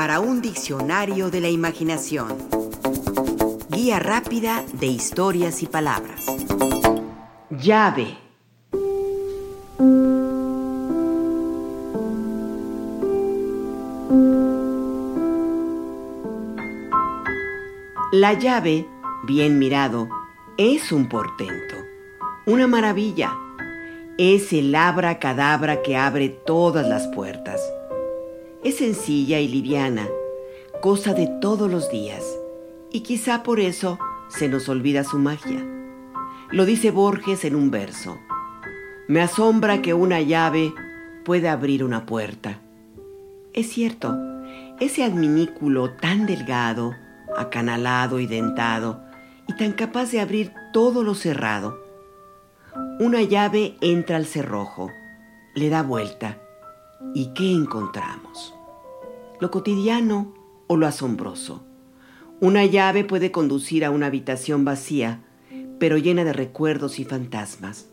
para un diccionario de la imaginación. Guía rápida de historias y palabras. Llave. La llave, bien mirado, es un portento, una maravilla. Es el abra cadabra que abre todas las puertas. Es sencilla y liviana, cosa de todos los días, y quizá por eso se nos olvida su magia. Lo dice Borges en un verso. Me asombra que una llave pueda abrir una puerta. Es cierto, ese adminículo tan delgado, acanalado y dentado, y tan capaz de abrir todo lo cerrado. Una llave entra al cerrojo, le da vuelta, ¿y qué encontramos? ¿Lo cotidiano o lo asombroso? Una llave puede conducir a una habitación vacía, pero llena de recuerdos y fantasmas.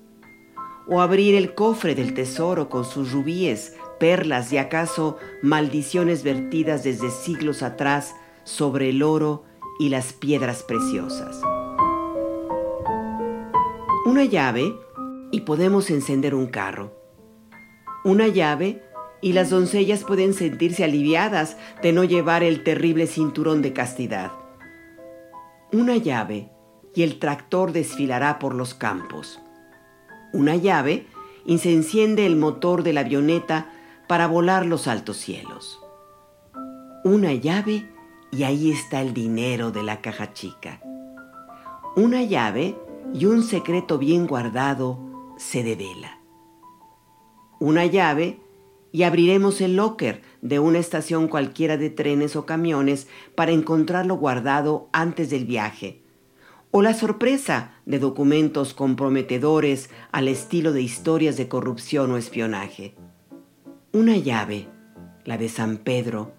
O abrir el cofre del tesoro con sus rubíes, perlas y acaso maldiciones vertidas desde siglos atrás sobre el oro y las piedras preciosas. Una llave y podemos encender un carro. Una llave y las doncellas pueden sentirse aliviadas de no llevar el terrible cinturón de castidad. Una llave y el tractor desfilará por los campos. Una llave y se enciende el motor de la avioneta para volar los altos cielos. Una llave y ahí está el dinero de la caja chica. Una llave y un secreto bien guardado se devela. Una llave y abriremos el locker de una estación cualquiera de trenes o camiones para encontrarlo guardado antes del viaje. O la sorpresa de documentos comprometedores al estilo de historias de corrupción o espionaje. Una llave, la de San Pedro,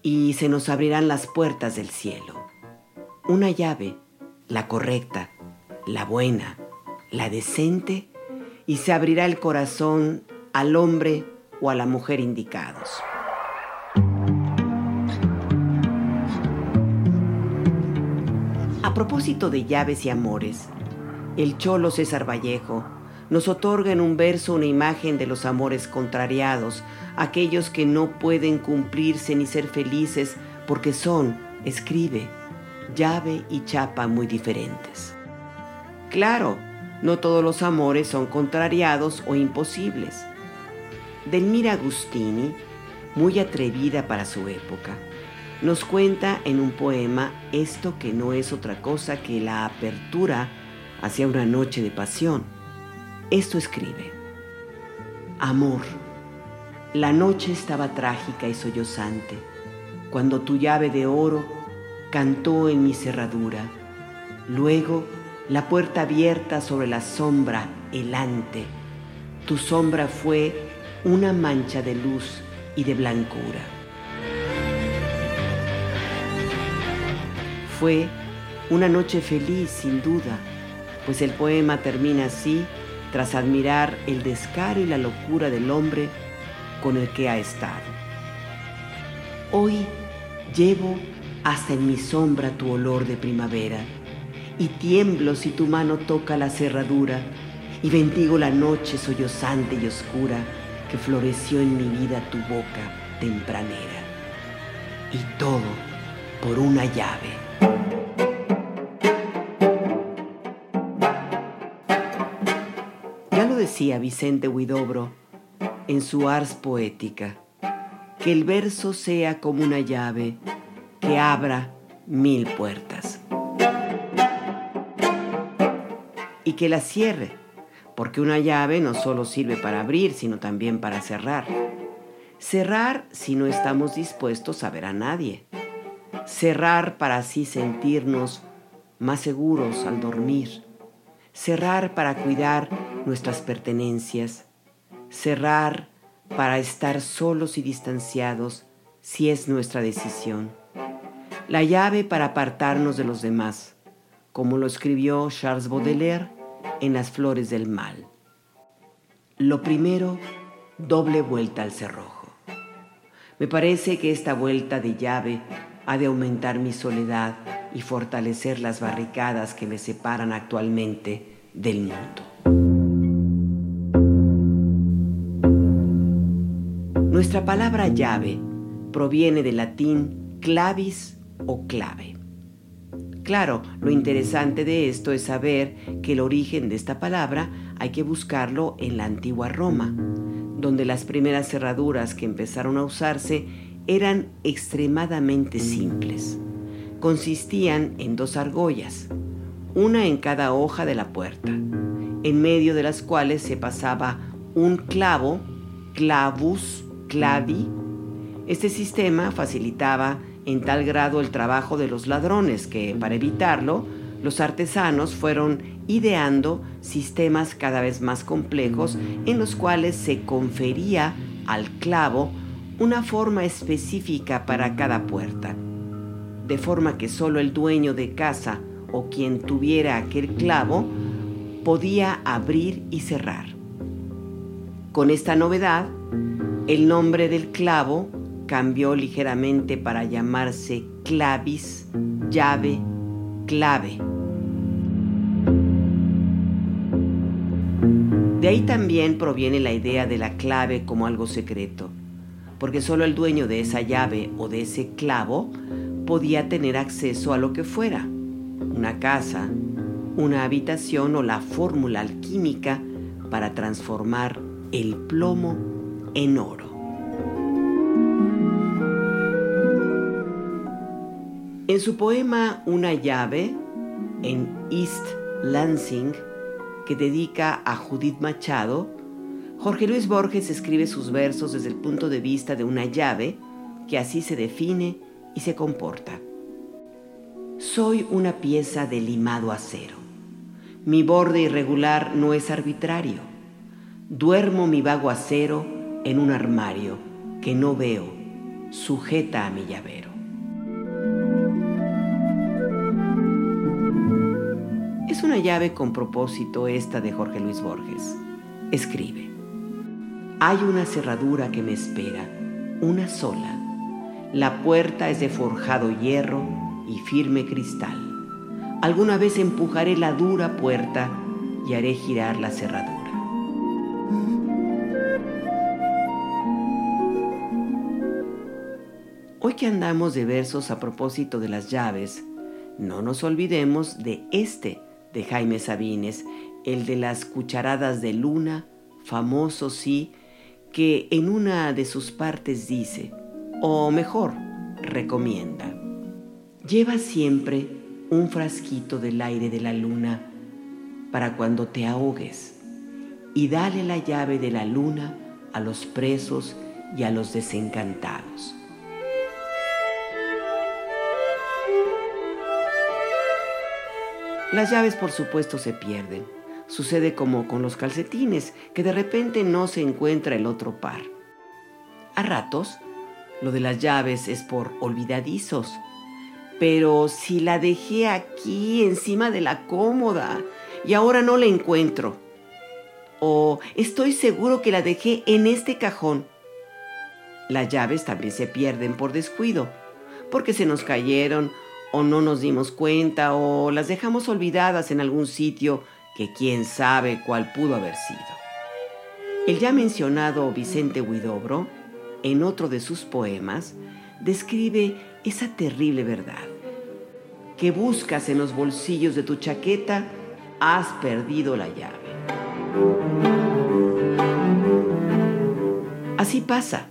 y se nos abrirán las puertas del cielo. Una llave, la correcta, la buena, la decente, y se abrirá el corazón al hombre o a la mujer indicados. A propósito de llaves y amores, el cholo César Vallejo nos otorga en un verso una imagen de los amores contrariados, aquellos que no pueden cumplirse ni ser felices porque son, escribe, llave y chapa muy diferentes. Claro, no todos los amores son contrariados o imposibles. Delmira Agustini, muy atrevida para su época, nos cuenta en un poema esto que no es otra cosa que la apertura hacia una noche de pasión. Esto escribe, Amor, la noche estaba trágica y sollozante, cuando tu llave de oro cantó en mi cerradura, luego la puerta abierta sobre la sombra helante, tu sombra fue una mancha de luz y de blancura. Fue una noche feliz, sin duda, pues el poema termina así tras admirar el descaro y la locura del hombre con el que ha estado. Hoy llevo hasta en mi sombra tu olor de primavera y tiemblo si tu mano toca la cerradura y bendigo la noche sollozante y oscura que floreció en mi vida tu boca tempranera. Y todo por una llave. Ya lo decía Vicente Huidobro en su Ars Poética, que el verso sea como una llave que abra mil puertas. Y que la cierre porque una llave no solo sirve para abrir, sino también para cerrar. Cerrar si no estamos dispuestos a ver a nadie. Cerrar para así sentirnos más seguros al dormir. Cerrar para cuidar nuestras pertenencias. Cerrar para estar solos y distanciados si es nuestra decisión. La llave para apartarnos de los demás, como lo escribió Charles Baudelaire en las flores del mal. Lo primero, doble vuelta al cerrojo. Me parece que esta vuelta de llave ha de aumentar mi soledad y fortalecer las barricadas que me separan actualmente del mundo. Nuestra palabra llave proviene del latín clavis o clave. Claro, lo interesante de esto es saber que el origen de esta palabra hay que buscarlo en la antigua Roma, donde las primeras cerraduras que empezaron a usarse eran extremadamente simples. Consistían en dos argollas, una en cada hoja de la puerta, en medio de las cuales se pasaba un clavo, clavus, clavi. Este sistema facilitaba en tal grado el trabajo de los ladrones que, para evitarlo, los artesanos fueron ideando sistemas cada vez más complejos en los cuales se confería al clavo una forma específica para cada puerta, de forma que solo el dueño de casa o quien tuviera aquel clavo podía abrir y cerrar. Con esta novedad, el nombre del clavo cambió ligeramente para llamarse clavis, llave, clave. De ahí también proviene la idea de la clave como algo secreto, porque solo el dueño de esa llave o de ese clavo podía tener acceso a lo que fuera, una casa, una habitación o la fórmula alquímica para transformar el plomo en oro. En su poema Una llave, en East Lansing, que dedica a Judith Machado, Jorge Luis Borges escribe sus versos desde el punto de vista de una llave que así se define y se comporta. Soy una pieza de limado acero. Mi borde irregular no es arbitrario. Duermo mi vago acero en un armario que no veo, sujeta a mi llavero. Una llave con propósito esta de Jorge Luis Borges. Escribe. Hay una cerradura que me espera, una sola. La puerta es de forjado hierro y firme cristal. Alguna vez empujaré la dura puerta y haré girar la cerradura. Hoy que andamos de versos a propósito de las llaves, no nos olvidemos de este de Jaime Sabines, el de las cucharadas de luna, famoso sí, que en una de sus partes dice, o mejor, recomienda, lleva siempre un frasquito del aire de la luna para cuando te ahogues y dale la llave de la luna a los presos y a los desencantados. Las llaves por supuesto se pierden. Sucede como con los calcetines, que de repente no se encuentra el otro par. A ratos, lo de las llaves es por olvidadizos. Pero si la dejé aquí encima de la cómoda y ahora no la encuentro. O estoy seguro que la dejé en este cajón. Las llaves también se pierden por descuido, porque se nos cayeron o no nos dimos cuenta o las dejamos olvidadas en algún sitio que quién sabe cuál pudo haber sido. El ya mencionado Vicente Huidobro, en otro de sus poemas, describe esa terrible verdad. Que buscas en los bolsillos de tu chaqueta, has perdido la llave. Así pasa.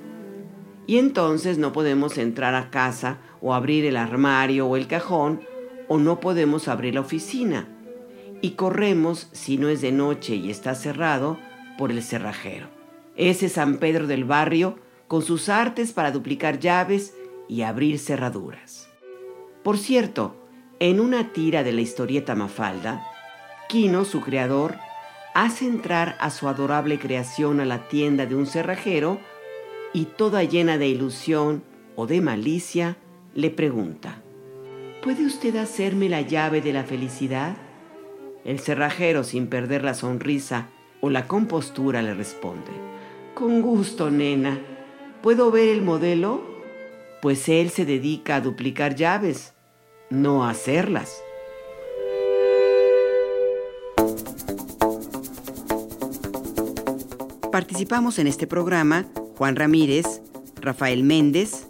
Y entonces no podemos entrar a casa o abrir el armario o el cajón o no podemos abrir la oficina. Y corremos, si no es de noche y está cerrado, por el cerrajero. Ese San Pedro del barrio con sus artes para duplicar llaves y abrir cerraduras. Por cierto, en una tira de la historieta Mafalda, Quino, su creador, hace entrar a su adorable creación a la tienda de un cerrajero y toda llena de ilusión o de malicia, le pregunta, ¿puede usted hacerme la llave de la felicidad? El cerrajero, sin perder la sonrisa o la compostura, le responde, con gusto, nena, ¿Puedo ver el modelo? Pues él se dedica a duplicar llaves, no a hacerlas. Participamos en este programa Juan Ramírez, Rafael Méndez,